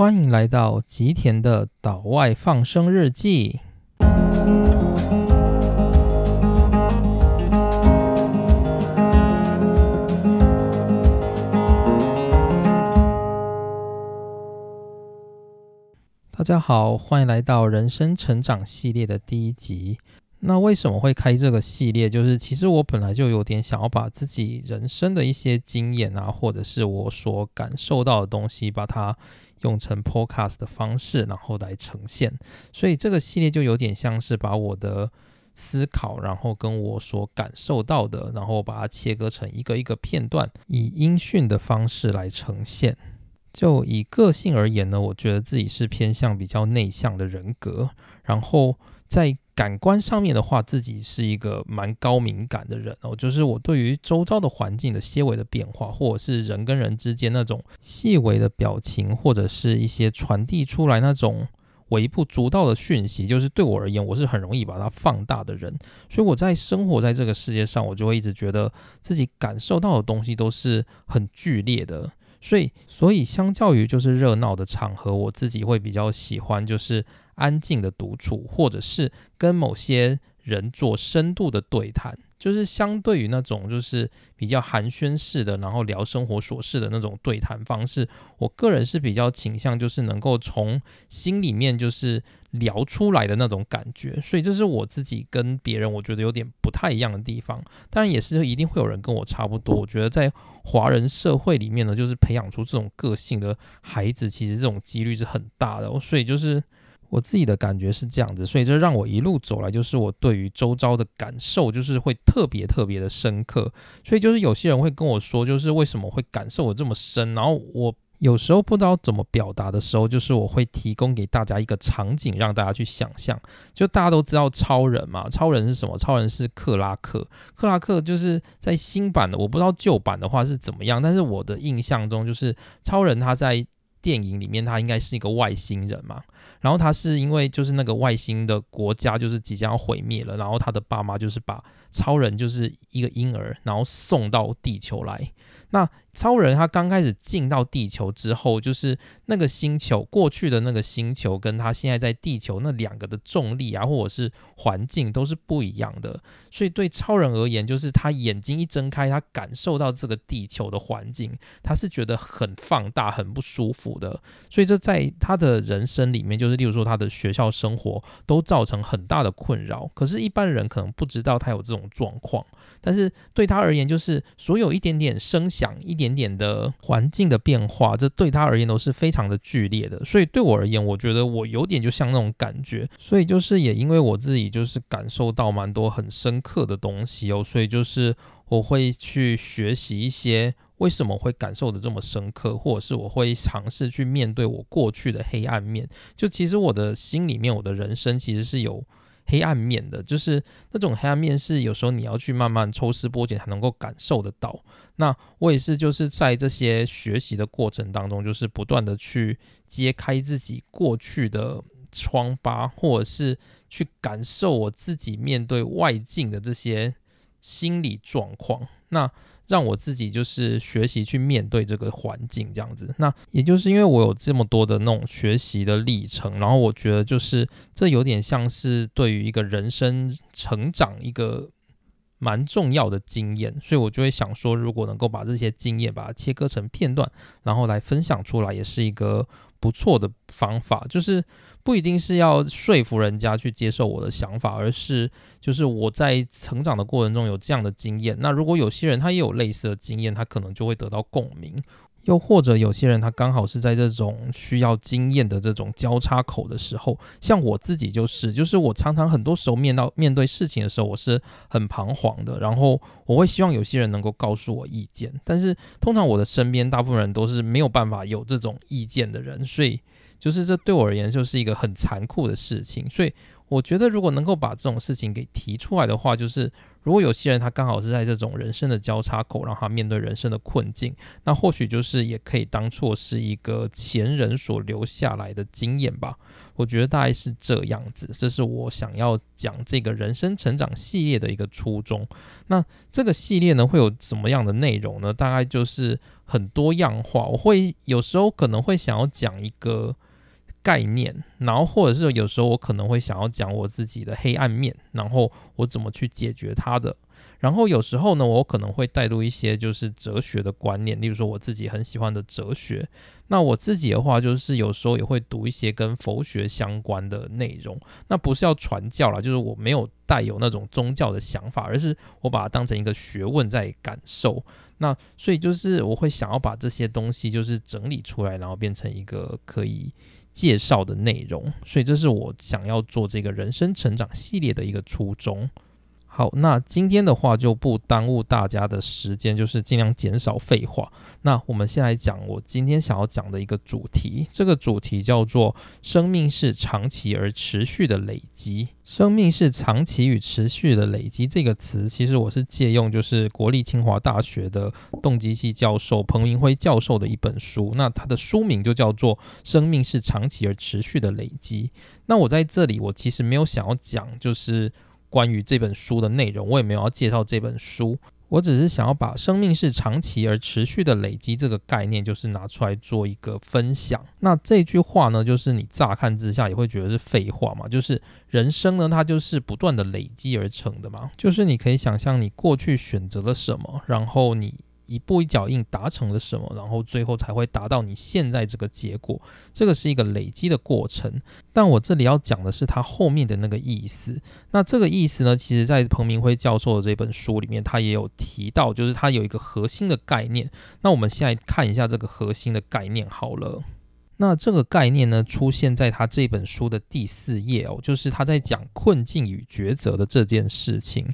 欢迎来到吉田的岛外放生日记。大家好，欢迎来到人生成长系列的第一集。那为什么会开这个系列？就是其实我本来就有点想要把自己人生的一些经验啊，或者是我所感受到的东西，把它用成 podcast 的方式，然后来呈现。所以这个系列就有点像是把我的思考，然后跟我所感受到的，然后把它切割成一个一个片段，以音讯的方式来呈现。就以个性而言呢，我觉得自己是偏向比较内向的人格，然后在感官上面的话，自己是一个蛮高敏感的人哦。就是我对于周遭的环境的些微的变化，或者是人跟人之间那种细微的表情，或者是一些传递出来那种微不足道的讯息，就是对我而言，我是很容易把它放大的人。所以我在生活在这个世界上，我就会一直觉得自己感受到的东西都是很剧烈的。所以，所以相较于就是热闹的场合，我自己会比较喜欢就是安静的独处，或者是跟某些人做深度的对谈。就是相对于那种就是比较寒暄式的，然后聊生活琐事的那种对谈方式，我个人是比较倾向就是能够从心里面就是聊出来的那种感觉。所以这是我自己跟别人我觉得有点不太一样的地方。当然也是一定会有人跟我差不多。我觉得在华人社会里面呢，就是培养出这种个性的孩子，其实这种几率是很大的。所以就是。我自己的感觉是这样子，所以这让我一路走来，就是我对于周遭的感受，就是会特别特别的深刻。所以就是有些人会跟我说，就是为什么会感受我这么深。然后我有时候不知道怎么表达的时候，就是我会提供给大家一个场景，让大家去想象。就大家都知道超人嘛，超人是什么？超人是克拉克。克拉克就是在新版的，我不知道旧版的话是怎么样，但是我的印象中就是超人他在。电影里面他应该是一个外星人嘛，然后他是因为就是那个外星的国家就是即将要毁灭了，然后他的爸妈就是把超人就是一个婴儿，然后送到地球来。那超人他刚开始进到地球之后，就是那个星球过去的那个星球，跟他现在在地球那两个的重力啊，或者是环境都是不一样的。所以对超人而言，就是他眼睛一睁开，他感受到这个地球的环境，他是觉得很放大、很不舒服的。所以这在他的人生里面，就是例如说他的学校生活都造成很大的困扰。可是，一般人可能不知道他有这种状况，但是对他而言，就是所有一点点声响一。一点点的环境的变化，这对他而言都是非常的剧烈的。所以对我而言，我觉得我有点就像那种感觉。所以就是也因为我自己就是感受到蛮多很深刻的东西哦，所以就是我会去学习一些为什么会感受的这么深刻，或者是我会尝试去面对我过去的黑暗面。就其实我的心里面，我的人生其实是有。黑暗面的，就是那种黑暗面，是有时候你要去慢慢抽丝剥茧才能够感受得到。那我也是，就是在这些学习的过程当中，就是不断的去揭开自己过去的疮疤，或者是去感受我自己面对外境的这些心理状况。那让我自己就是学习去面对这个环境，这样子。那也就是因为我有这么多的那种学习的历程，然后我觉得就是这有点像是对于一个人生成长一个蛮重要的经验，所以我就会想说，如果能够把这些经验把它切割成片段，然后来分享出来，也是一个不错的方法，就是。不一定是要说服人家去接受我的想法，而是就是我在成长的过程中有这样的经验。那如果有些人他也有类似的经验，他可能就会得到共鸣。又或者有些人他刚好是在这种需要经验的这种交叉口的时候，像我自己就是，就是我常常很多时候面到面对事情的时候，我是很彷徨的。然后我会希望有些人能够告诉我意见，但是通常我的身边大部分人都是没有办法有这种意见的人，所以。就是这对我而言就是一个很残酷的事情，所以我觉得如果能够把这种事情给提出来的话，就是如果有些人他刚好是在这种人生的交叉口，让他面对人生的困境，那或许就是也可以当做是一个前人所留下来的经验吧。我觉得大概是这样子，这是我想要讲这个人生成长系列的一个初衷。那这个系列呢，会有什么样的内容呢？大概就是很多样化。我会有时候可能会想要讲一个。概念，然后或者是有时候我可能会想要讲我自己的黑暗面，然后我怎么去解决它的。然后有时候呢，我可能会带入一些就是哲学的观念，例如说我自己很喜欢的哲学。那我自己的话，就是有时候也会读一些跟佛学相关的内容。那不是要传教啦，就是我没有带有那种宗教的想法，而是我把它当成一个学问在感受。那所以就是我会想要把这些东西就是整理出来，然后变成一个可以。介绍的内容，所以这是我想要做这个人生成长系列的一个初衷。好，那今天的话就不耽误大家的时间，就是尽量减少废话。那我们先来讲我今天想要讲的一个主题，这个主题叫做“生命是长期而持续的累积”。生命是长期与持续的累积这个词，其实我是借用就是国立清华大学的动机系教授彭明辉教授的一本书，那他的书名就叫做《生命是长期而持续的累积》。那我在这里，我其实没有想要讲就是。关于这本书的内容，我也没有要介绍这本书，我只是想要把“生命是长期而持续的累积”这个概念，就是拿出来做一个分享。那这句话呢，就是你乍看之下也会觉得是废话嘛，就是人生呢，它就是不断的累积而成的嘛，就是你可以想象你过去选择了什么，然后你。一步一脚印达成了什么，然后最后才会达到你现在这个结果。这个是一个累积的过程。但我这里要讲的是它后面的那个意思。那这个意思呢，其实在彭明辉教授的这本书里面，他也有提到，就是他有一个核心的概念。那我们现在看一下这个核心的概念好了。那这个概念呢，出现在他这本书的第四页哦，就是他在讲困境与抉择的这件事情。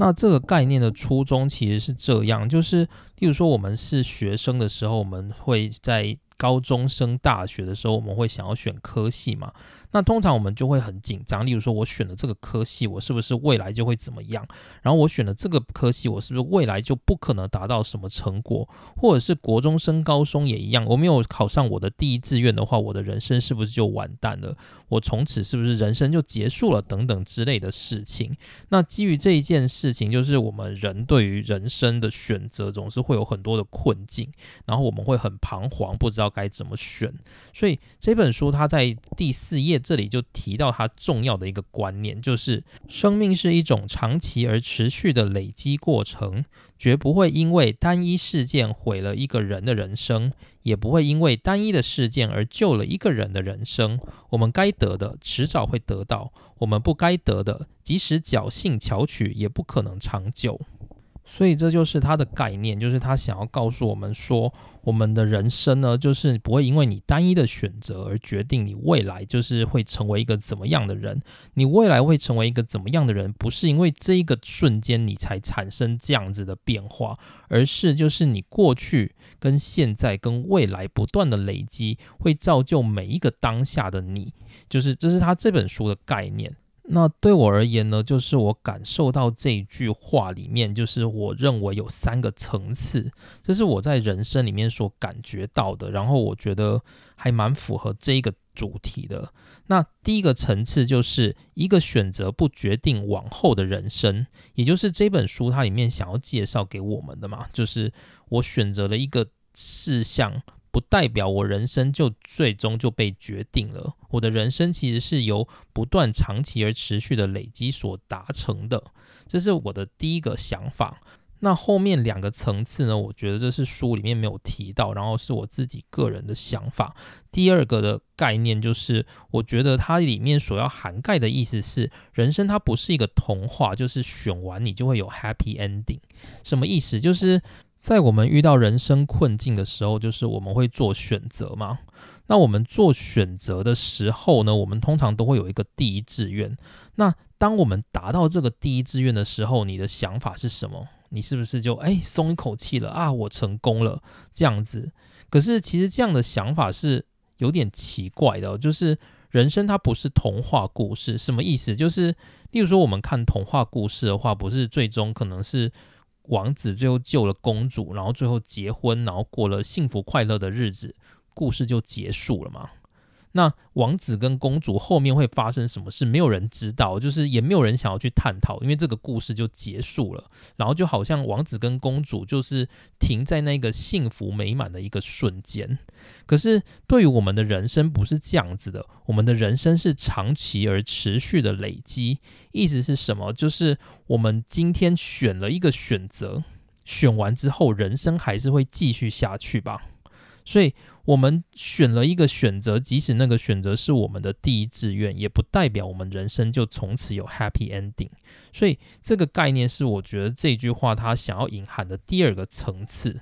那这个概念的初衷其实是这样，就是，例如说我们是学生的时候，我们会在高中升大学的时候，我们会想要选科系嘛。那通常我们就会很紧张，例如说，我选了这个科系，我是不是未来就会怎么样？然后我选了这个科系，我是不是未来就不可能达到什么成果？或者是国中升高中也一样，我没有考上我的第一志愿的话，我的人生是不是就完蛋了？我从此是不是人生就结束了？等等之类的事情。那基于这一件事情，就是我们人对于人生的选择总是会有很多的困境，然后我们会很彷徨，不知道该怎么选。所以这本书它在第四页。这里就提到它重要的一个观念，就是生命是一种长期而持续的累积过程，绝不会因为单一事件毁了一个人的人生，也不会因为单一的事件而救了一个人的人生。我们该得的迟早会得到，我们不该得的，即使侥幸巧取，也不可能长久。所以这就是他的概念，就是他想要告诉我们说，我们的人生呢，就是不会因为你单一的选择而决定你未来就是会成为一个怎么样的人。你未来会成为一个怎么样的人，不是因为这一个瞬间你才产生这样子的变化，而是就是你过去跟现在跟未来不断的累积，会造就每一个当下的你。就是这是他这本书的概念。那对我而言呢，就是我感受到这一句话里面，就是我认为有三个层次，这是我在人生里面所感觉到的，然后我觉得还蛮符合这一个主题的。那第一个层次就是一个选择不决定往后的人生，也就是这本书它里面想要介绍给我们的嘛，就是我选择了一个事项。不代表我人生就最终就被决定了。我的人生其实是由不断长期而持续的累积所达成的，这是我的第一个想法。那后面两个层次呢？我觉得这是书里面没有提到，然后是我自己个人的想法。第二个的概念就是，我觉得它里面所要涵盖的意思是，人生它不是一个童话，就是选完你就会有 happy ending。什么意思？就是。在我们遇到人生困境的时候，就是我们会做选择嘛。那我们做选择的时候呢，我们通常都会有一个第一志愿。那当我们达到这个第一志愿的时候，你的想法是什么？你是不是就哎松一口气了啊？我成功了这样子。可是其实这样的想法是有点奇怪的，就是人生它不是童话故事，什么意思？就是例如说，我们看童话故事的话，不是最终可能是王子最后救了公主，然后最后结婚，然后过了幸福快乐的日子，故事就结束了吗？那王子跟公主后面会发生什么事？没有人知道，就是也没有人想要去探讨，因为这个故事就结束了。然后就好像王子跟公主就是停在那个幸福美满的一个瞬间。可是对于我们的人生不是这样子的，我们的人生是长期而持续的累积。意思是什么？就是我们今天选了一个选择，选完之后，人生还是会继续下去吧。所以，我们选了一个选择，即使那个选择是我们的第一志愿，也不代表我们人生就从此有 happy ending。所以，这个概念是我觉得这句话它想要隐含的第二个层次。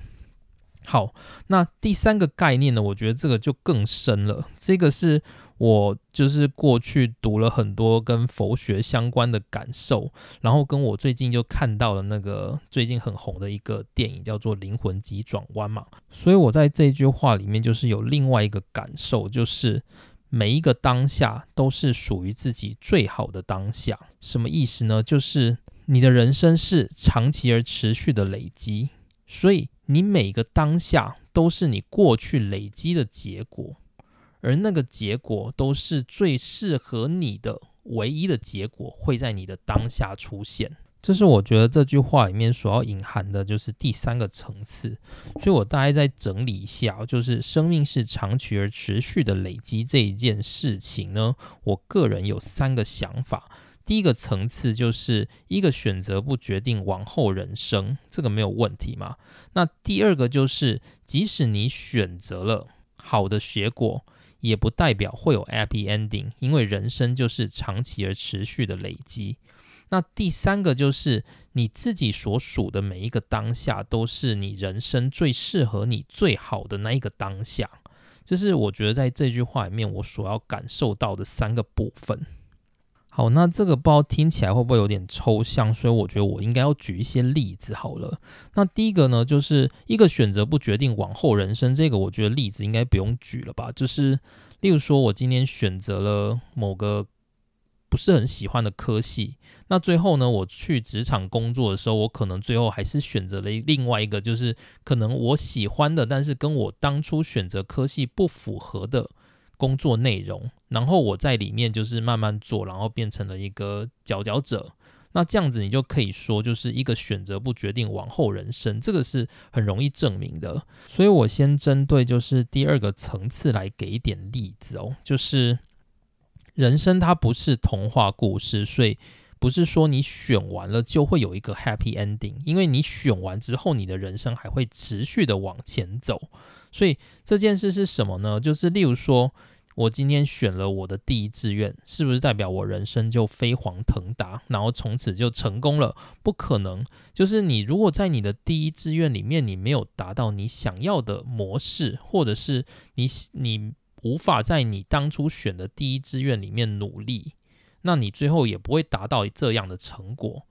好，那第三个概念呢？我觉得这个就更深了。这个是。我就是过去读了很多跟佛学相关的感受，然后跟我最近就看到了那个最近很红的一个电影，叫做《灵魂急转弯》嘛。所以我在这句话里面就是有另外一个感受，就是每一个当下都是属于自己最好的当下。什么意思呢？就是你的人生是长期而持续的累积，所以你每个当下都是你过去累积的结果。而那个结果都是最适合你的唯一的结果，会在你的当下出现。这是我觉得这句话里面所要隐含的，就是第三个层次。所以我大概再整理一下，就是生命是长期而持续的累积这一件事情呢，我个人有三个想法。第一个层次就是一个选择不决定往后人生，这个没有问题嘛？那第二个就是，即使你选择了好的结果。也不代表会有 happy ending，因为人生就是长期而持续的累积。那第三个就是你自己所属的每一个当下，都是你人生最适合你最好的那一个当下。这是我觉得在这句话里面我所要感受到的三个部分。好，那这个不知道听起来会不会有点抽象，所以我觉得我应该要举一些例子好了。那第一个呢，就是一个选择不决定往后人生，这个我觉得例子应该不用举了吧？就是例如说我今天选择了某个不是很喜欢的科系，那最后呢，我去职场工作的时候，我可能最后还是选择了另外一个，就是可能我喜欢的，但是跟我当初选择科系不符合的。工作内容，然后我在里面就是慢慢做，然后变成了一个佼佼者。那这样子你就可以说，就是一个选择不决定往后人生，这个是很容易证明的。所以我先针对就是第二个层次来给一点例子哦，就是人生它不是童话故事，所以不是说你选完了就会有一个 happy ending，因为你选完之后，你的人生还会持续的往前走。所以这件事是什么呢？就是例如说，我今天选了我的第一志愿，是不是代表我人生就飞黄腾达，然后从此就成功了？不可能。就是你如果在你的第一志愿里面，你没有达到你想要的模式，或者是你你无法在你当初选的第一志愿里面努力，那你最后也不会达到这样的成果。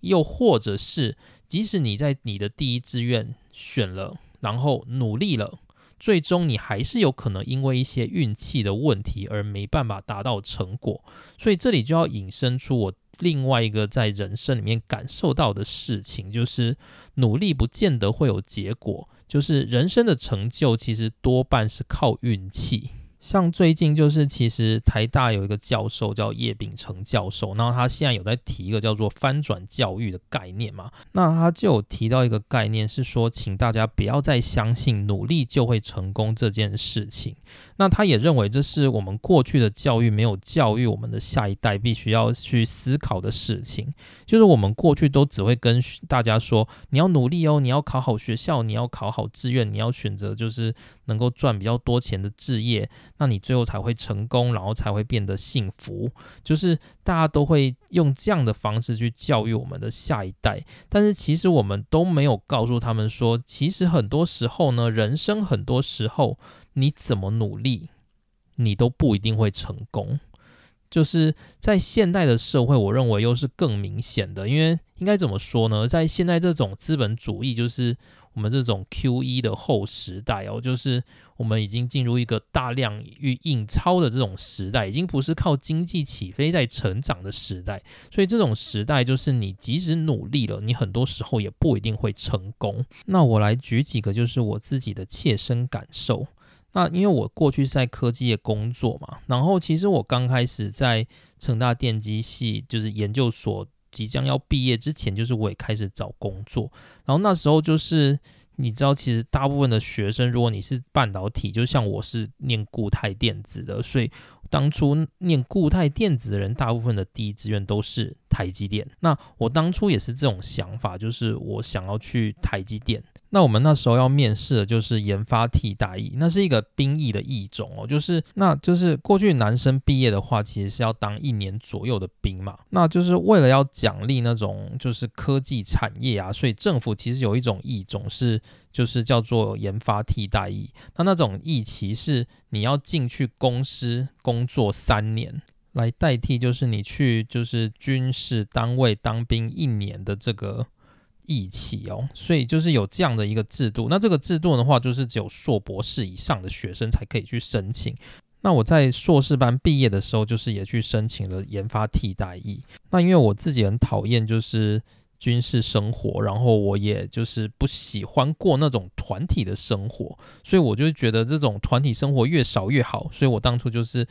又或者是，即使你在你的第一志愿选了，然后努力了。最终你还是有可能因为一些运气的问题而没办法达到成果，所以这里就要引申出我另外一个在人生里面感受到的事情，就是努力不见得会有结果，就是人生的成就其实多半是靠运气。像最近就是，其实台大有一个教授叫叶秉成教授，然后他现在有在提一个叫做翻转教育的概念嘛。那他就有提到一个概念，是说，请大家不要再相信努力就会成功这件事情。那他也认为这是我们过去的教育没有教育我们的下一代必须要去思考的事情。就是我们过去都只会跟大家说，你要努力哦，你要考好学校，你要考好志愿，你要选择就是能够赚比较多钱的志业。那你最后才会成功，然后才会变得幸福。就是大家都会用这样的方式去教育我们的下一代，但是其实我们都没有告诉他们说，其实很多时候呢，人生很多时候你怎么努力，你都不一定会成功。就是在现代的社会，我认为又是更明显的，因为应该怎么说呢？在现在这种资本主义，就是我们这种 Q E 的后时代哦，就是我们已经进入一个大量与印钞的这种时代，已经不是靠经济起飞在成长的时代，所以这种时代就是你即使努力了，你很多时候也不一定会成功。那我来举几个，就是我自己的切身感受。那因为我过去是在科技业工作嘛，然后其实我刚开始在成大电机系，就是研究所即将要毕业之前，就是我也开始找工作，然后那时候就是你知道，其实大部分的学生，如果你是半导体，就像我是念固态电子的，所以当初念固态电子的人，大部分的第一志愿都是台积电。那我当初也是这种想法，就是我想要去台积电。那我们那时候要面试的就是研发替代役，那是一个兵役的役种哦，就是那就是过去男生毕业的话，其实是要当一年左右的兵嘛，那就是为了要奖励那种就是科技产业啊，所以政府其实有一种役种是就是叫做研发替代役，那那种役期是你要进去公司工作三年，来代替就是你去就是军事单位当兵一年的这个。义气哦，所以就是有这样的一个制度。那这个制度的话，就是只有硕博士以上的学生才可以去申请。那我在硕士班毕业的时候，就是也去申请了研发替代役。那因为我自己很讨厌就是军事生活，然后我也就是不喜欢过那种团体的生活，所以我就觉得这种团体生活越少越好。所以我当初就是。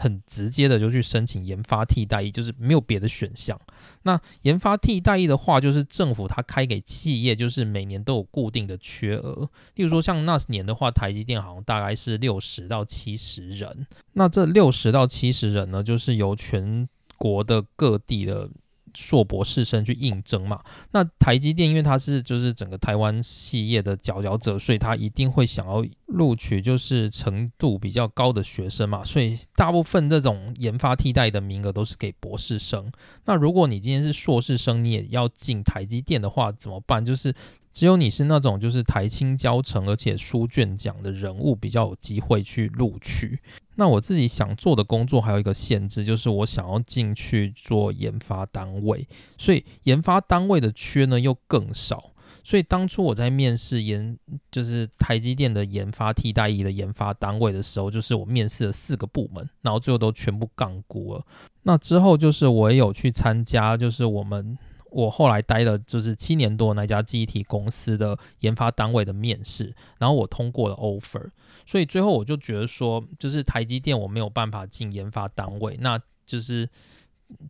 很直接的就去申请研发替代役，就是没有别的选项。那研发替代役的话，就是政府它开给企业，就是每年都有固定的缺额。例如说像那年的话，台积电好像大概是六十到七十人。那这六十到七十人呢，就是由全国的各地的。硕博士生去应征嘛？那台积电因为它是就是整个台湾企业的佼佼者，所以他一定会想要录取就是程度比较高的学生嘛。所以大部分这种研发替代的名额都是给博士生。那如果你今天是硕士生，你也要进台积电的话，怎么办？就是只有你是那种就是台青教成而且书卷奖的人物，比较有机会去录取。那我自己想做的工作还有一个限制，就是我想要进去做研发单位，所以研发单位的缺呢又更少。所以当初我在面试研，就是台积电的研发替代役的研发单位的时候，就是我面试了四个部门，然后最后都全部杠估了。那之后就是我也有去参加，就是我们。我后来待了就是七年多那家记忆体公司的研发单位的面试，然后我通过了 offer，所以最后我就觉得说，就是台积电我没有办法进研发单位，那就是。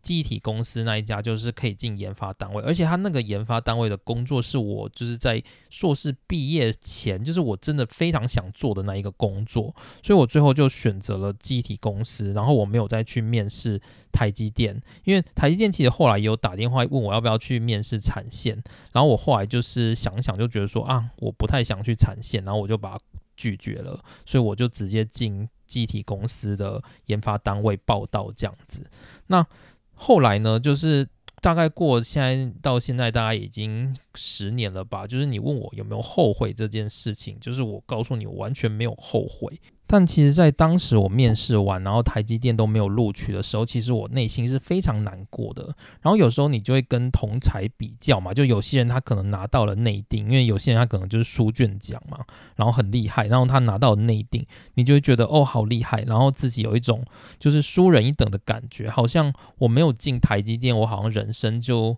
记忆体公司那一家就是可以进研发单位，而且他那个研发单位的工作是我就是在硕士毕业前，就是我真的非常想做的那一个工作，所以我最后就选择了记忆体公司，然后我没有再去面试台积电，因为台积电其实后来也有打电话问我要不要去面试产线，然后我后来就是想想就觉得说啊，我不太想去产线，然后我就把它拒绝了，所以我就直接进。机体公司的研发单位报道这样子，那后来呢，就是大概过现在到现在大概已经十年了吧。就是你问我有没有后悔这件事情，就是我告诉你，完全没有后悔。但其实，在当时我面试完，然后台积电都没有录取的时候，其实我内心是非常难过的。然后有时候你就会跟同才比较嘛，就有些人他可能拿到了内定，因为有些人他可能就是书卷奖嘛，然后很厉害，然后他拿到内定，你就会觉得哦好厉害，然后自己有一种就是输人一等的感觉，好像我没有进台积电，我好像人生就。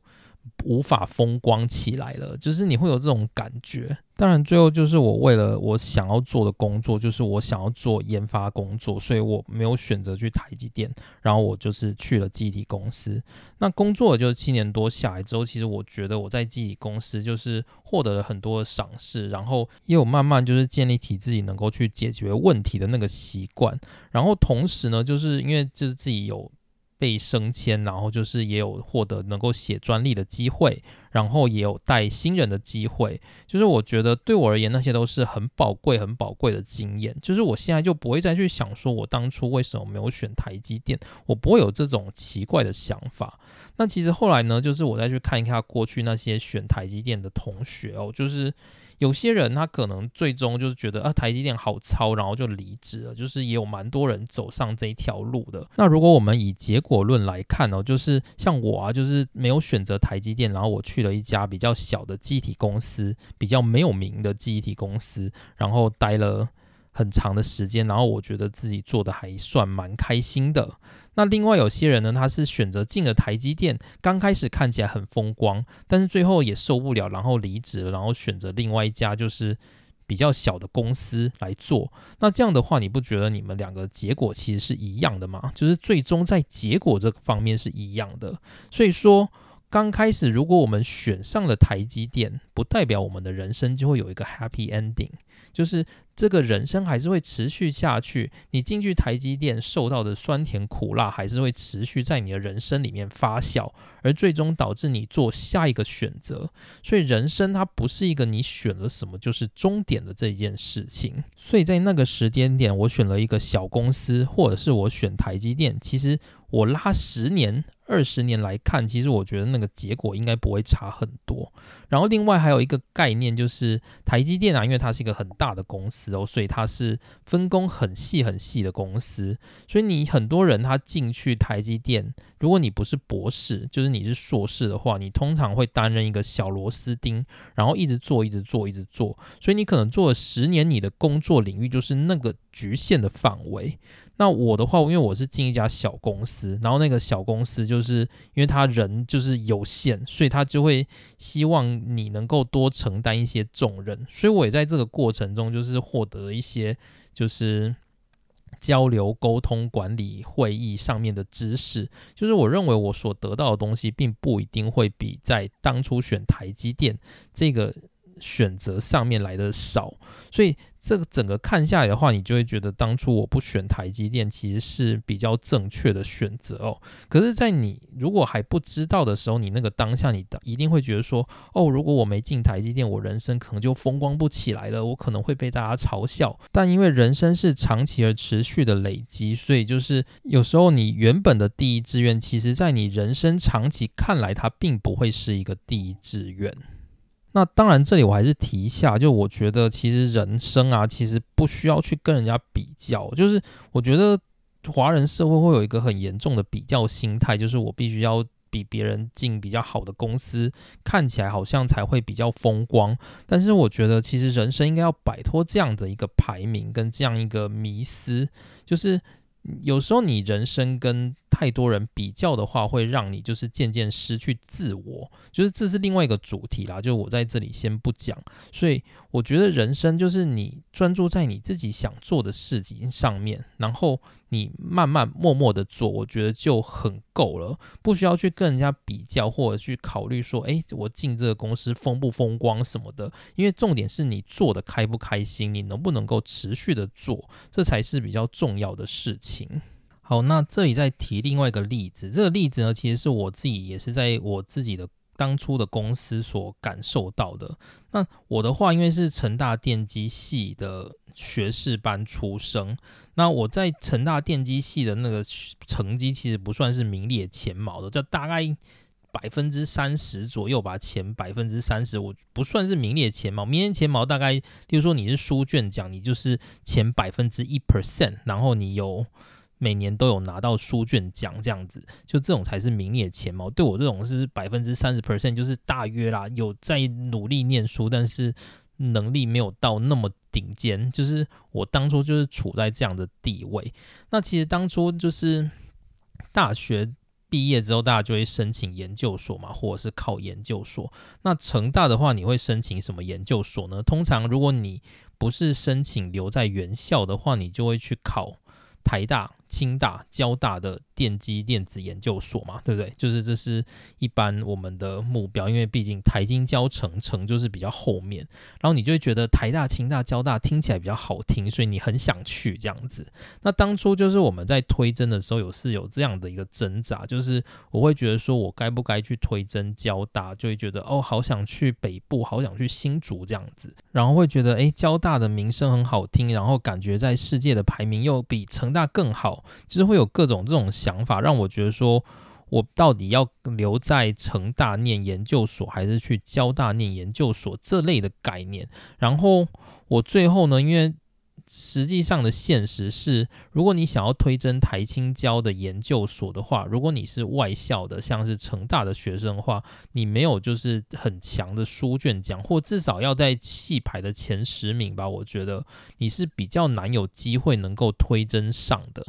无法风光起来了，就是你会有这种感觉。当然，最后就是我为了我想要做的工作，就是我想要做研发工作，所以我没有选择去台积电，然后我就是去了集体公司。那工作就是七年多下来之后，其实我觉得我在集体公司就是获得了很多的赏识，然后也有慢慢就是建立起自己能够去解决问题的那个习惯。然后同时呢，就是因为就是自己有。被升迁，然后就是也有获得能够写专利的机会，然后也有带新人的机会。就是我觉得对我而言，那些都是很宝贵、很宝贵的经验。就是我现在就不会再去想说，我当初为什么没有选台积电，我不会有这种奇怪的想法。那其实后来呢，就是我再去看一看过去那些选台积电的同学哦，就是。有些人他可能最终就是觉得啊台积电好糙，然后就离职了。就是也有蛮多人走上这一条路的。那如果我们以结果论来看哦，就是像我啊，就是没有选择台积电，然后我去了一家比较小的记忆体公司，比较没有名的记忆体公司，然后待了很长的时间，然后我觉得自己做的还算蛮开心的。那另外有些人呢，他是选择进了台积电，刚开始看起来很风光，但是最后也受不了，然后离职了，然后选择另外一家就是比较小的公司来做。那这样的话，你不觉得你们两个结果其实是一样的吗？就是最终在结果这个方面是一样的。所以说，刚开始如果我们选上了台积电，不代表我们的人生就会有一个 happy ending，就是。这个人生还是会持续下去，你进去台积电受到的酸甜苦辣还是会持续在你的人生里面发酵，而最终导致你做下一个选择。所以人生它不是一个你选了什么就是终点的这件事情。所以在那个时间点，我选了一个小公司，或者是我选台积电，其实我拉十年、二十年来看，其实我觉得那个结果应该不会差很多。然后另外还有一个概念就是台积电啊，因为它是一个很大的公司。哦，所以它是分工很细很细的公司，所以你很多人他进去台积电，如果你不是博士，就是你是硕士的话，你通常会担任一个小螺丝钉，然后一直做，一直做，一直做，所以你可能做了十年，你的工作领域就是那个局限的范围。那我的话，因为我是进一家小公司，然后那个小公司就是因为他人就是有限，所以他就会希望你能够多承担一些重任，所以我也在这个过程中就是获得一些就是交流、沟通、管理会议上面的知识，就是我认为我所得到的东西并不一定会比在当初选台积电这个。选择上面来的少，所以这个整个看下来的话，你就会觉得当初我不选台积电其实是比较正确的选择哦。可是，在你如果还不知道的时候，你那个当下，你的一定会觉得说，哦，如果我没进台积电，我人生可能就风光不起来了，我可能会被大家嘲笑。但因为人生是长期而持续的累积，所以就是有时候你原本的第一志愿，其实在你人生长期看来，它并不会是一个第一志愿。那当然，这里我还是提一下，就我觉得其实人生啊，其实不需要去跟人家比较。就是我觉得华人社会会有一个很严重的比较心态，就是我必须要比别人进比较好的公司，看起来好像才会比较风光。但是我觉得其实人生应该要摆脱这样的一个排名跟这样一个迷思，就是有时候你人生跟太多人比较的话，会让你就是渐渐失去自我，就是这是另外一个主题啦。就我在这里先不讲。所以我觉得人生就是你专注在你自己想做的事情上面，然后你慢慢默默的做，我觉得就很够了，不需要去跟人家比较，或者去考虑说，诶，我进这个公司风不风光什么的。因为重点是你做的开不开心，你能不能够持续的做，这才是比较重要的事情。好，那这里再提另外一个例子。这个例子呢，其实是我自己也是在我自己的当初的公司所感受到的。那我的话，因为是成大电机系的学士班出生，那我在成大电机系的那个成绩其实不算是名列前茅的，这大概百分之三十左右吧。前百分之三十，我不算是名列前茅。名列前茅大概，例如说你是书卷奖，你就是前百分之一 percent，然后你有。每年都有拿到书卷奖，这样子，就这种才是名列前茅。对我这种是百分之三十 percent，就是大约啦，有在努力念书，但是能力没有到那么顶尖。就是我当初就是处在这样的地位。那其实当初就是大学毕业之后，大家就会申请研究所嘛，或者是考研究所。那成大的话，你会申请什么研究所呢？通常如果你不是申请留在原校的话，你就会去考。台大清大、交大的电机电子研究所嘛，对不对？就是这是一般我们的目标，因为毕竟台金交城城就是比较后面，然后你就会觉得台大、清大、交大听起来比较好听，所以你很想去这样子。那当初就是我们在推甄的时候，有是有这样的一个挣扎，就是我会觉得说我该不该去推甄交大，就会觉得哦，好想去北部，好想去新竹这样子，然后会觉得诶，交大的名声很好听，然后感觉在世界的排名又比成大更好。就是会有各种这种想法，让我觉得说，我到底要留在成大念研究所，还是去交大念研究所这类的概念。然后我最后呢，因为实际上的现实是，如果你想要推甄台青交的研究所的话，如果你是外校的，像是成大的学生的话，你没有就是很强的书卷奖，或至少要在系排的前十名吧，我觉得你是比较难有机会能够推甄上的。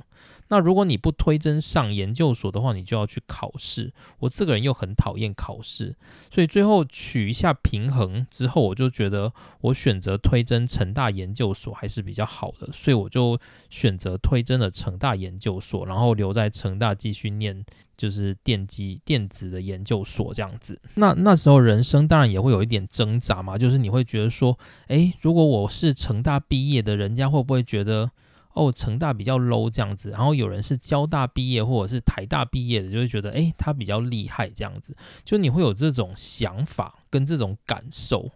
那如果你不推甄上研究所的话，你就要去考试。我这个人又很讨厌考试，所以最后取一下平衡之后，我就觉得我选择推甄成大研究所还是比较好的，所以我就选择推甄的成大研究所，然后留在成大继续念就是电机电子的研究所这样子。那那时候人生当然也会有一点挣扎嘛，就是你会觉得说，诶，如果我是成大毕业的，人家会不会觉得？哦，成大比较 low 这样子，然后有人是交大毕业或者是台大毕业的，就会觉得诶，他比较厉害这样子，就你会有这种想法跟这种感受。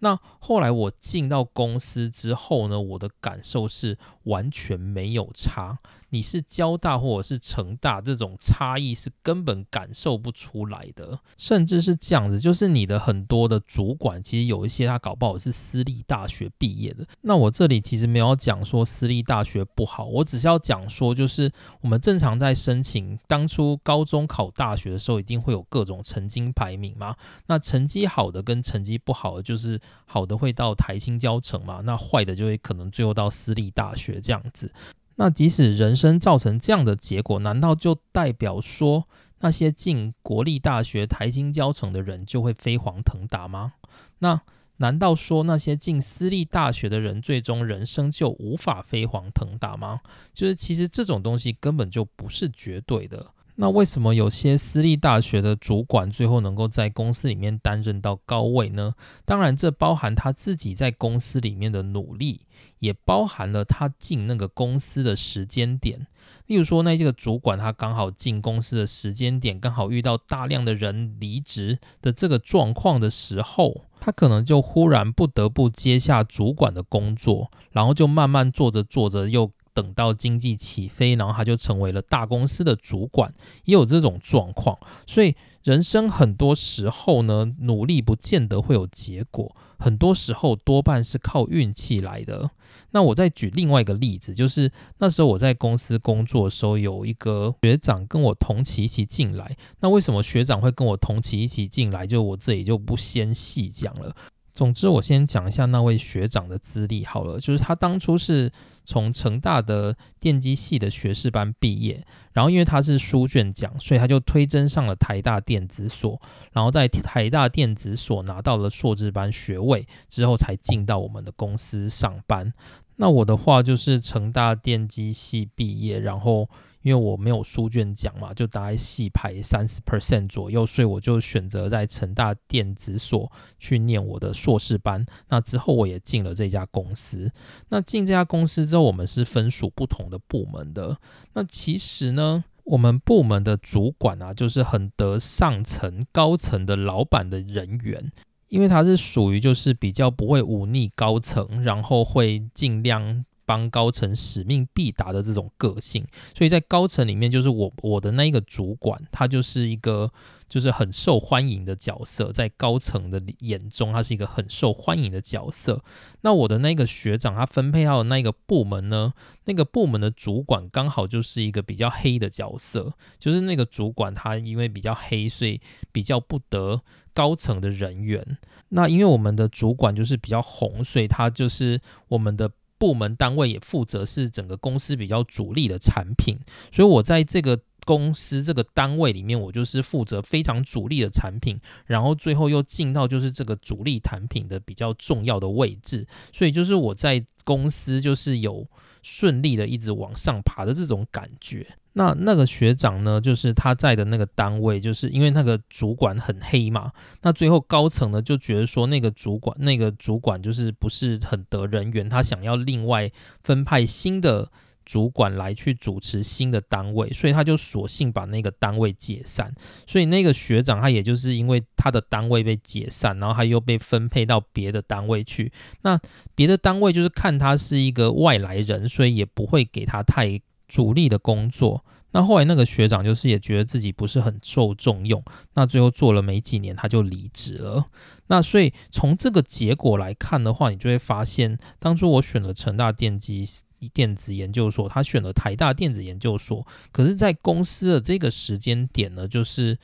那后来我进到公司之后呢，我的感受是完全没有差。你是交大或者是成大，这种差异是根本感受不出来的，甚至是这样子，就是你的很多的主管，其实有一些他搞不好是私立大学毕业的。那我这里其实没有讲说私立大学不好，我只是要讲说，就是我们正常在申请当初高中考大学的时候，一定会有各种成绩排名嘛。那成绩好的跟成绩不好的，就是好的会到台青交城嘛，那坏的就会可能最后到私立大学这样子。那即使人生造成这样的结果，难道就代表说那些进国立大学、台经教城的人就会飞黄腾达吗？那难道说那些进私立大学的人，最终人生就无法飞黄腾达吗？就是其实这种东西根本就不是绝对的。那为什么有些私立大学的主管最后能够在公司里面担任到高位呢？当然，这包含他自己在公司里面的努力，也包含了他进那个公司的时间点。例如说，那这个主管他刚好进公司的时间点，刚好遇到大量的人离职的这个状况的时候，他可能就忽然不得不接下主管的工作，然后就慢慢做着做着又。等到经济起飞，然后他就成为了大公司的主管，也有这种状况。所以人生很多时候呢，努力不见得会有结果，很多时候多半是靠运气来的。那我再举另外一个例子，就是那时候我在公司工作的时候，有一个学长跟我同期一起进来。那为什么学长会跟我同期一起进来？就我这里就不先细讲了。总之，我先讲一下那位学长的资历好了，就是他当初是。从成大的电机系的学士班毕业，然后因为他是书卷奖，所以他就推甄上了台大电子所，然后在台大电子所拿到了硕士班学位之后，才进到我们的公司上班。那我的话就是成大电机系毕业，然后。因为我没有书卷奖嘛，就大概细排三十 percent 左右，所以我就选择在成大电子所去念我的硕士班。那之后我也进了这家公司。那进这家公司之后，我们是分属不同的部门的。那其实呢，我们部门的主管啊，就是很得上层高层的老板的人员，因为他是属于就是比较不会忤逆高层，然后会尽量。帮高层使命必达的这种个性，所以在高层里面，就是我我的那一个主管，他就是一个就是很受欢迎的角色，在高层的眼中，他是一个很受欢迎的角色。那我的那个学长，他分配到的那个部门呢，那个部门的主管刚好就是一个比较黑的角色，就是那个主管他因为比较黑，所以比较不得高层的人员。那因为我们的主管就是比较红，所以他就是我们的。部门单位也负责是整个公司比较主力的产品，所以我在这个公司这个单位里面，我就是负责非常主力的产品，然后最后又进到就是这个主力产品的比较重要的位置，所以就是我在公司就是有顺利的一直往上爬的这种感觉。那那个学长呢，就是他在的那个单位，就是因为那个主管很黑嘛，那最后高层呢就觉得说那个主管那个主管就是不是很得人缘，他想要另外分派新的主管来去主持新的单位，所以他就索性把那个单位解散。所以那个学长他也就是因为他的单位被解散，然后他又被分配到别的单位去。那别的单位就是看他是一个外来人，所以也不会给他太。主力的工作，那后来那个学长就是也觉得自己不是很受重用，那最后做了没几年他就离职了。那所以从这个结果来看的话，你就会发现，当初我选了成大电机电子研究所，他选了台大电子研究所，可是，在公司的这个时间点呢，就是。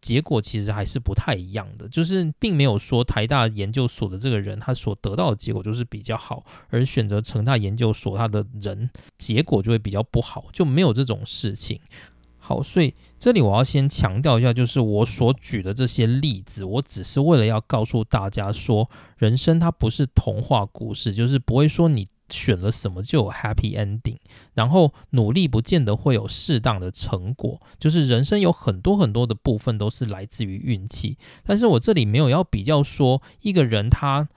结果其实还是不太一样的，就是并没有说台大研究所的这个人他所得到的结果就是比较好，而选择成大研究所他的人结果就会比较不好，就没有这种事情。好，所以这里我要先强调一下，就是我所举的这些例子，我只是为了要告诉大家说，人生它不是童话故事，就是不会说你。选了什么就有 happy ending，然后努力不见得会有适当的成果，就是人生有很多很多的部分都是来自于运气。但是我这里没有要比较说一个人他。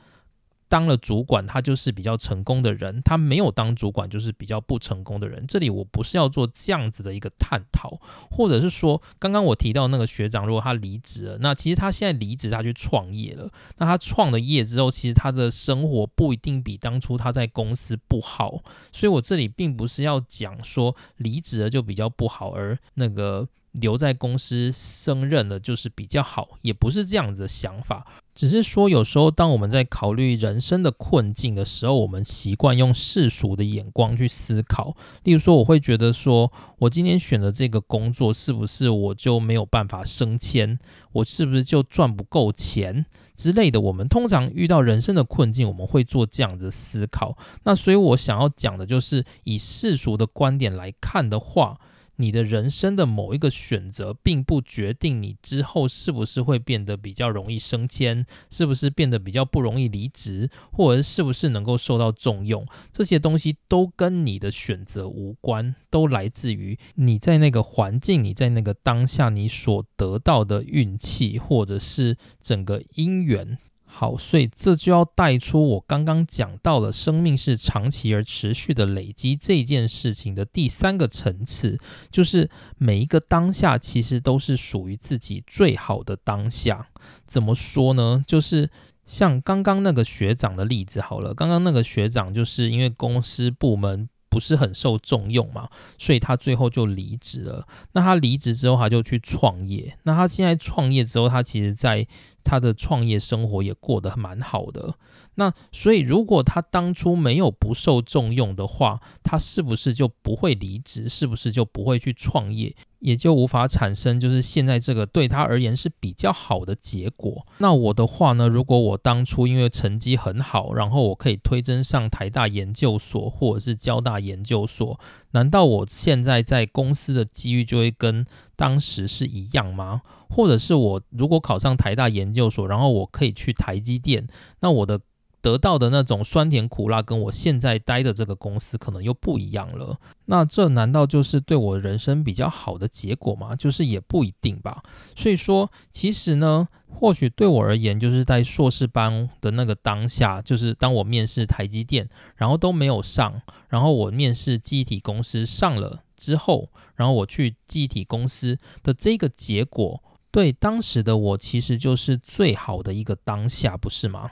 当了主管，他就是比较成功的人；他没有当主管，就是比较不成功的人。这里我不是要做这样子的一个探讨，或者是说，刚刚我提到那个学长，如果他离职了，那其实他现在离职，他去创业了。那他创了业之后，其实他的生活不一定比当初他在公司不好。所以我这里并不是要讲说离职了就比较不好，而那个。留在公司升任了就是比较好，也不是这样子的想法，只是说有时候当我们在考虑人生的困境的时候，我们习惯用世俗的眼光去思考。例如说，我会觉得说，我今天选的这个工作是不是我就没有办法升迁？我是不是就赚不够钱之类的？我们通常遇到人生的困境，我们会做这样子思考。那所以我想要讲的就是，以世俗的观点来看的话。你的人生的某一个选择，并不决定你之后是不是会变得比较容易升迁，是不是变得比较不容易离职，或者是不是能够受到重用，这些东西都跟你的选择无关，都来自于你在那个环境，你在那个当下你所得到的运气，或者是整个因缘。好，所以这就要带出我刚刚讲到了生命是长期而持续的累积这件事情的第三个层次，就是每一个当下其实都是属于自己最好的当下。怎么说呢？就是像刚刚那个学长的例子好了，刚刚那个学长就是因为公司部门不是很受重用嘛，所以他最后就离职了。那他离职之后，他就去创业。那他现在创业之后，他其实在他的创业生活也过得蛮好的，那所以如果他当初没有不受重用的话，他是不是就不会离职？是不是就不会去创业？也就无法产生就是现在这个对他而言是比较好的结果。那我的话呢？如果我当初因为成绩很好，然后我可以推甄上台大研究所或者是交大研究所，难道我现在在公司的机遇就会跟当时是一样吗？或者是我如果考上台大研究所，然后我可以去台积电，那我的得到的那种酸甜苦辣，跟我现在待的这个公司可能又不一样了。那这难道就是对我人生比较好的结果吗？就是也不一定吧。所以说，其实呢，或许对我而言，就是在硕士班的那个当下，就是当我面试台积电，然后都没有上，然后我面试记忆体公司上了之后，然后我去记忆体公司的这个结果。对当时的我，其实就是最好的一个当下，不是吗？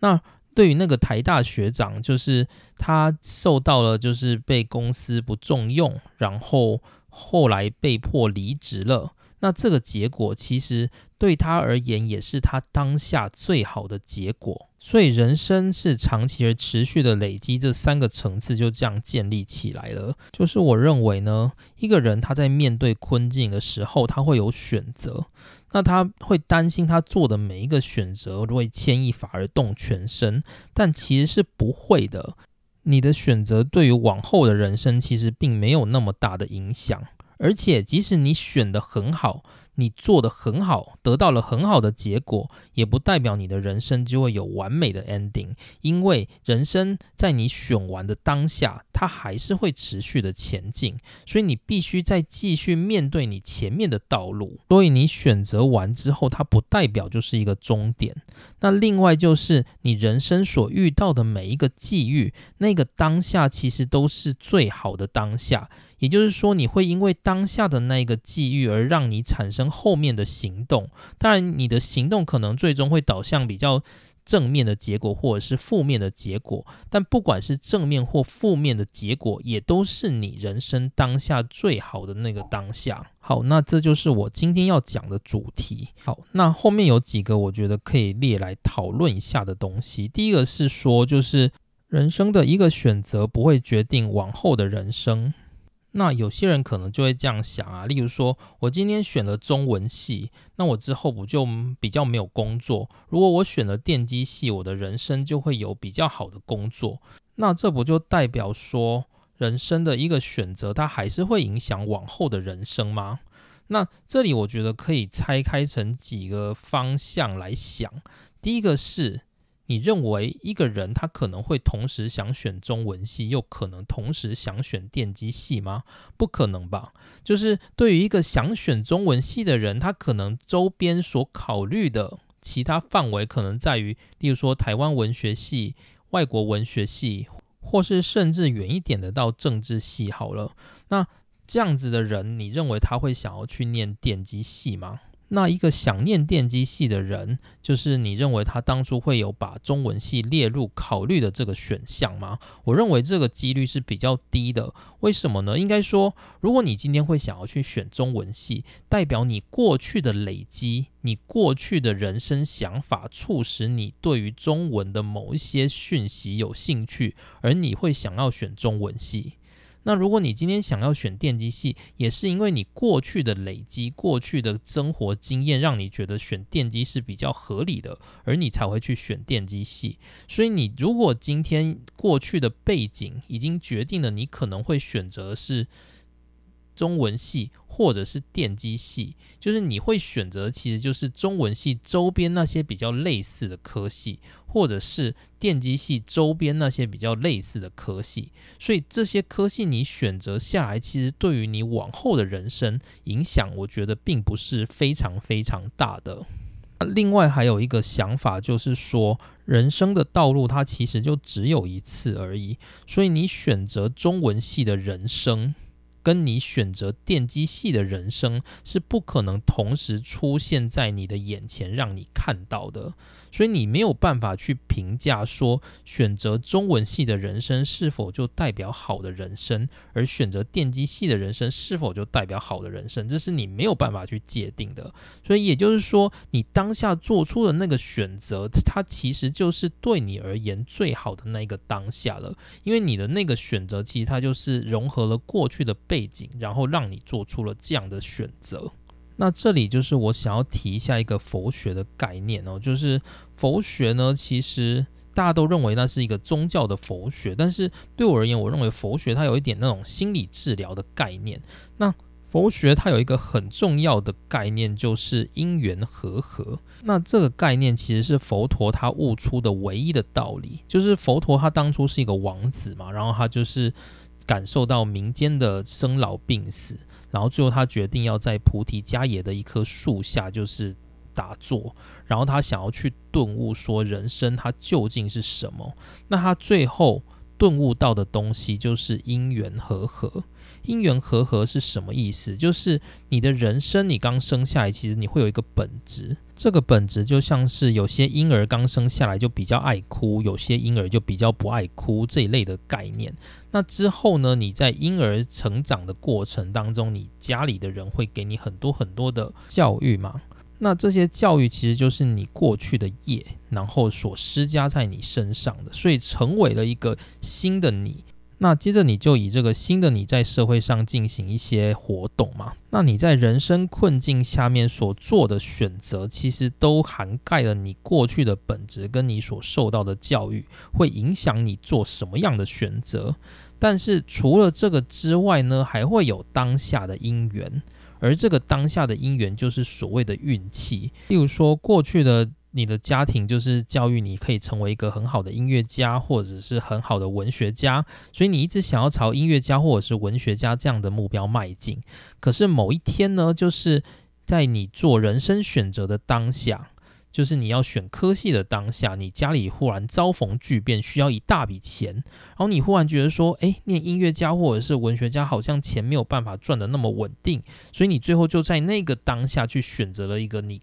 那对于那个台大学长，就是他受到了就是被公司不重用，然后后来被迫离职了。那这个结果其实对他而言，也是他当下最好的结果。所以人生是长期而持续的累积，这三个层次就这样建立起来了。就是我认为呢，一个人他在面对困境的时候，他会有选择，那他会担心他做的每一个选择都会牵一发而动全身，但其实是不会的。你的选择对于往后的人生其实并没有那么大的影响。而且即使你选的很好。你做的很好，得到了很好的结果，也不代表你的人生就会有完美的 ending。因为人生在你选完的当下，它还是会持续的前进，所以你必须再继续面对你前面的道路。所以你选择完之后，它不代表就是一个终点。那另外就是你人生所遇到的每一个际遇，那个当下其实都是最好的当下。也就是说，你会因为当下的那个际遇而让你产生后面的行动。当然，你的行动可能最终会导向比较正面的结果，或者是负面的结果。但不管是正面或负面的结果，也都是你人生当下最好的那个当下。好，那这就是我今天要讲的主题。好，那后面有几个我觉得可以列来讨论一下的东西。第一个是说，就是人生的一个选择不会决定往后的人生。那有些人可能就会这样想啊，例如说，我今天选了中文系，那我之后不就比较没有工作？如果我选了电机系，我的人生就会有比较好的工作。那这不就代表说，人生的一个选择，它还是会影响往后的人生吗？那这里我觉得可以拆开成几个方向来想。第一个是。你认为一个人他可能会同时想选中文系，又可能同时想选电机系吗？不可能吧。就是对于一个想选中文系的人，他可能周边所考虑的其他范围可能在于，例如说台湾文学系、外国文学系，或是甚至远一点的到政治系。好了，那这样子的人，你认为他会想要去念电机系吗？那一个想念电机系的人，就是你认为他当初会有把中文系列入考虑的这个选项吗？我认为这个几率是比较低的。为什么呢？应该说，如果你今天会想要去选中文系，代表你过去的累积，你过去的人生想法，促使你对于中文的某一些讯息有兴趣，而你会想要选中文系。那如果你今天想要选电机系，也是因为你过去的累积、过去的生活经验，让你觉得选电机是比较合理的，而你才会去选电机系。所以你如果今天过去的背景已经决定了你可能会选择是中文系。或者是电机系，就是你会选择，其实就是中文系周边那些比较类似的科系，或者是电机系周边那些比较类似的科系。所以这些科系你选择下来，其实对于你往后的人生影响，我觉得并不是非常非常大的。另外还有一个想法，就是说人生的道路它其实就只有一次而已，所以你选择中文系的人生。跟你选择电机系的人生是不可能同时出现在你的眼前让你看到的，所以你没有办法去评价说选择中文系的人生是否就代表好的人生，而选择电机系的人生是否就代表好的人生，这是你没有办法去界定的。所以也就是说，你当下做出的那个选择，它其实就是对你而言最好的那个当下了，因为你的那个选择其实它就是融合了过去的。背景，然后让你做出了这样的选择。那这里就是我想要提一下一个佛学的概念哦，就是佛学呢，其实大家都认为那是一个宗教的佛学，但是对我而言，我认为佛学它有一点那种心理治疗的概念。那佛学它有一个很重要的概念，就是因缘和合。那这个概念其实是佛陀他悟出的唯一的道理，就是佛陀他当初是一个王子嘛，然后他就是。感受到民间的生老病死，然后最后他决定要在菩提迦耶的一棵树下，就是打坐，然后他想要去顿悟，说人生它究竟是什么？那他最后顿悟到的东西就是因缘和合。因缘和合是什么意思？就是你的人生，你刚生下来，其实你会有一个本质。这个本质就像是有些婴儿刚生下来就比较爱哭，有些婴儿就比较不爱哭这一类的概念。那之后呢？你在婴儿成长的过程当中，你家里的人会给你很多很多的教育嘛？那这些教育其实就是你过去的业，然后所施加在你身上的，所以成为了一个新的你。那接着你就以这个新的你在社会上进行一些活动嘛？那你在人生困境下面所做的选择，其实都涵盖了你过去的本质跟你所受到的教育，会影响你做什么样的选择。但是除了这个之外呢，还会有当下的因缘，而这个当下的因缘就是所谓的运气。例如说，过去的你的家庭就是教育你可以成为一个很好的音乐家，或者是很好的文学家，所以你一直想要朝音乐家或者是文学家这样的目标迈进。可是某一天呢，就是在你做人生选择的当下。就是你要选科系的当下，你家里忽然遭逢巨变，需要一大笔钱，然后你忽然觉得说，诶，念音乐家或者是文学家，好像钱没有办法赚的那么稳定，所以你最后就在那个当下去选择了一个你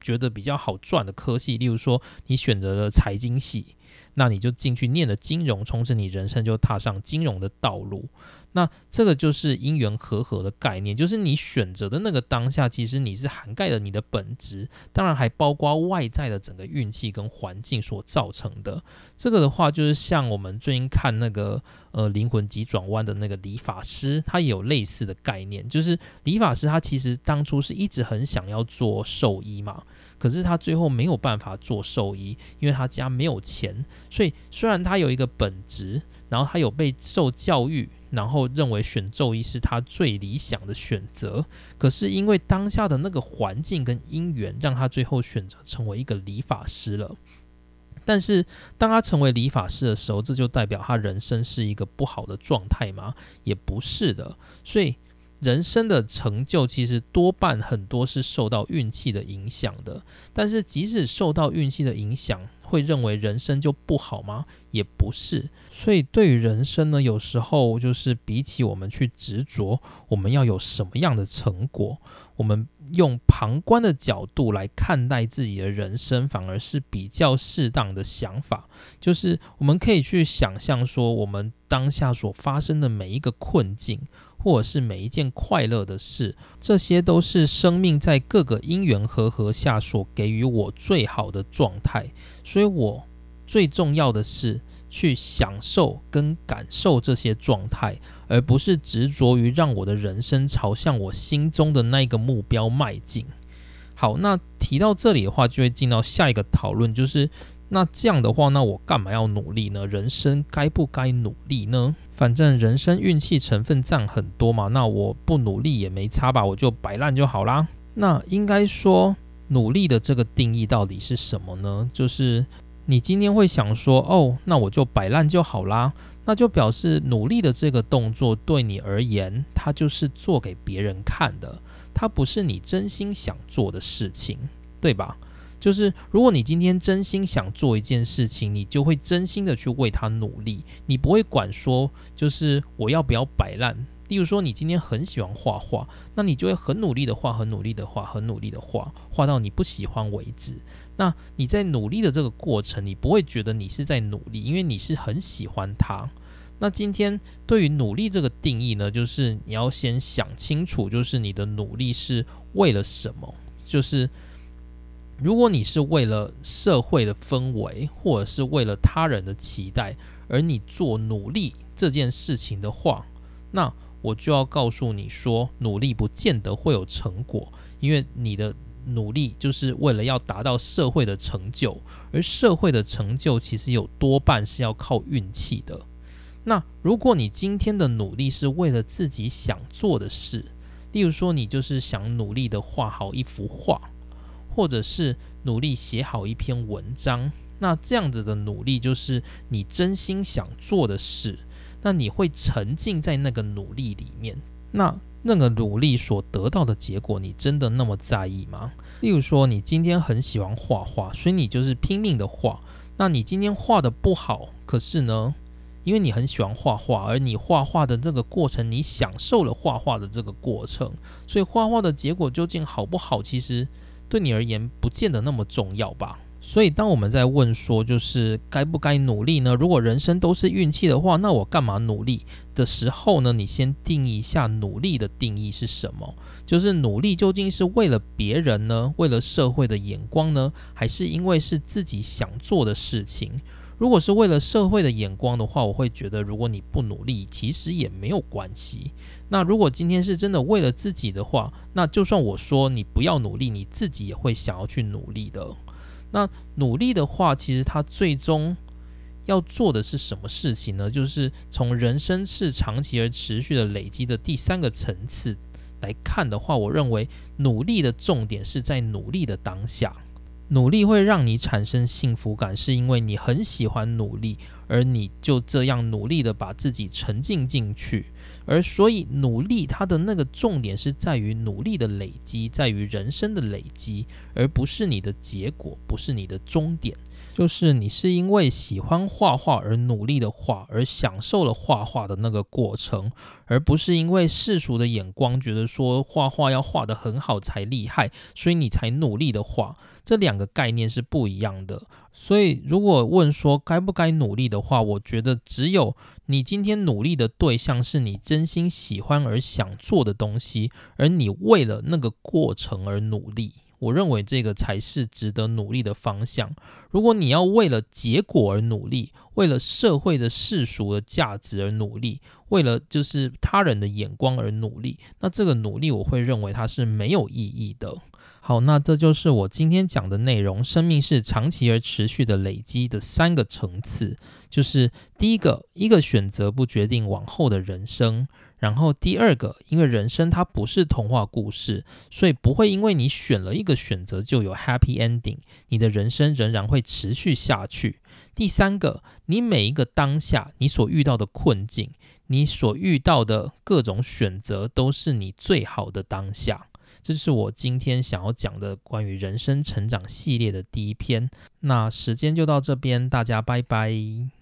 觉得比较好赚的科系，例如说你选择了财经系，那你就进去念了金融，从此你人生就踏上金融的道路。那这个就是因缘和合的概念，就是你选择的那个当下，其实你是涵盖了你的本质，当然还包括外在的整个运气跟环境所造成的。这个的话，就是像我们最近看那个呃灵魂急转弯的那个理发师，他也有类似的概念，就是理发师他其实当初是一直很想要做兽医嘛，可是他最后没有办法做兽医，因为他家没有钱，所以虽然他有一个本职，然后他有被受教育。然后认为选咒医是他最理想的选择，可是因为当下的那个环境跟因缘，让他最后选择成为一个理发师了。但是当他成为理发师的时候，这就代表他人生是一个不好的状态吗？也不是的。所以人生的成就其实多半很多是受到运气的影响的。但是即使受到运气的影响，会认为人生就不好吗？也不是。所以对于人生呢，有时候就是比起我们去执着，我们要有什么样的成果，我们用旁观的角度来看待自己的人生，反而是比较适当的想法。就是我们可以去想象说，我们当下所发生的每一个困境。或者是每一件快乐的事，这些都是生命在各个因缘和合下所给予我最好的状态。所以，我最重要的是去享受跟感受这些状态，而不是执着于让我的人生朝向我心中的那个目标迈进。好，那提到这里的话，就会进到下一个讨论，就是。那这样的话，那我干嘛要努力呢？人生该不该努力呢？反正人生运气成分占很多嘛，那我不努力也没差吧，我就摆烂就好啦。那应该说，努力的这个定义到底是什么呢？就是你今天会想说，哦，那我就摆烂就好啦，那就表示努力的这个动作对你而言，它就是做给别人看的，它不是你真心想做的事情，对吧？就是如果你今天真心想做一件事情，你就会真心的去为他努力，你不会管说就是我要不要摆烂。例如说，你今天很喜欢画画，那你就会很努力的画，很努力的画，很努力的画，画到你不喜欢为止。那你在努力的这个过程，你不会觉得你是在努力，因为你是很喜欢它。那今天对于努力这个定义呢，就是你要先想清楚，就是你的努力是为了什么，就是。如果你是为了社会的氛围，或者是为了他人的期待，而你做努力这件事情的话，那我就要告诉你说，努力不见得会有成果，因为你的努力就是为了要达到社会的成就，而社会的成就其实有多半是要靠运气的。那如果你今天的努力是为了自己想做的事，例如说你就是想努力的画好一幅画。或者是努力写好一篇文章，那这样子的努力就是你真心想做的事，那你会沉浸在那个努力里面，那那个努力所得到的结果，你真的那么在意吗？例如说，你今天很喜欢画画，所以你就是拼命的画，那你今天画的不好，可是呢，因为你很喜欢画画，而你画画的这个过程，你享受了画画的这个过程，所以画画的结果究竟好不好，其实。对你而言，不见得那么重要吧。所以，当我们在问说，就是该不该努力呢？如果人生都是运气的话，那我干嘛努力的时候呢？你先定义一下努力的定义是什么？就是努力究竟是为了别人呢？为了社会的眼光呢？还是因为是自己想做的事情？如果是为了社会的眼光的话，我会觉得如果你不努力，其实也没有关系。那如果今天是真的为了自己的话，那就算我说你不要努力，你自己也会想要去努力的。那努力的话，其实它最终要做的是什么事情呢？就是从人生是长期而持续的累积的第三个层次来看的话，我认为努力的重点是在努力的当下。努力会让你产生幸福感，是因为你很喜欢努力，而你就这样努力的把自己沉浸进去。而所以努力它的那个重点是在于努力的累积，在于人生的累积，而不是你的结果，不是你的终点。就是你是因为喜欢画画而努力的画，而享受了画画的那个过程，而不是因为世俗的眼光觉得说画画要画得很好才厉害，所以你才努力的画。这两个概念是不一样的。所以如果问说该不该努力的话，我觉得只有你今天努力的对象是你真心喜欢而想做的东西，而你为了那个过程而努力。我认为这个才是值得努力的方向。如果你要为了结果而努力，为了社会的世俗的价值而努力，为了就是他人的眼光而努力，那这个努力我会认为它是没有意义的。好，那这就是我今天讲的内容。生命是长期而持续的累积的三个层次，就是第一个，一个选择不决定往后的人生。然后第二个，因为人生它不是童话故事，所以不会因为你选了一个选择就有 happy ending，你的人生仍然会持续下去。第三个，你每一个当下你所遇到的困境，你所遇到的各种选择，都是你最好的当下。这是我今天想要讲的关于人生成长系列的第一篇。那时间就到这边，大家拜拜。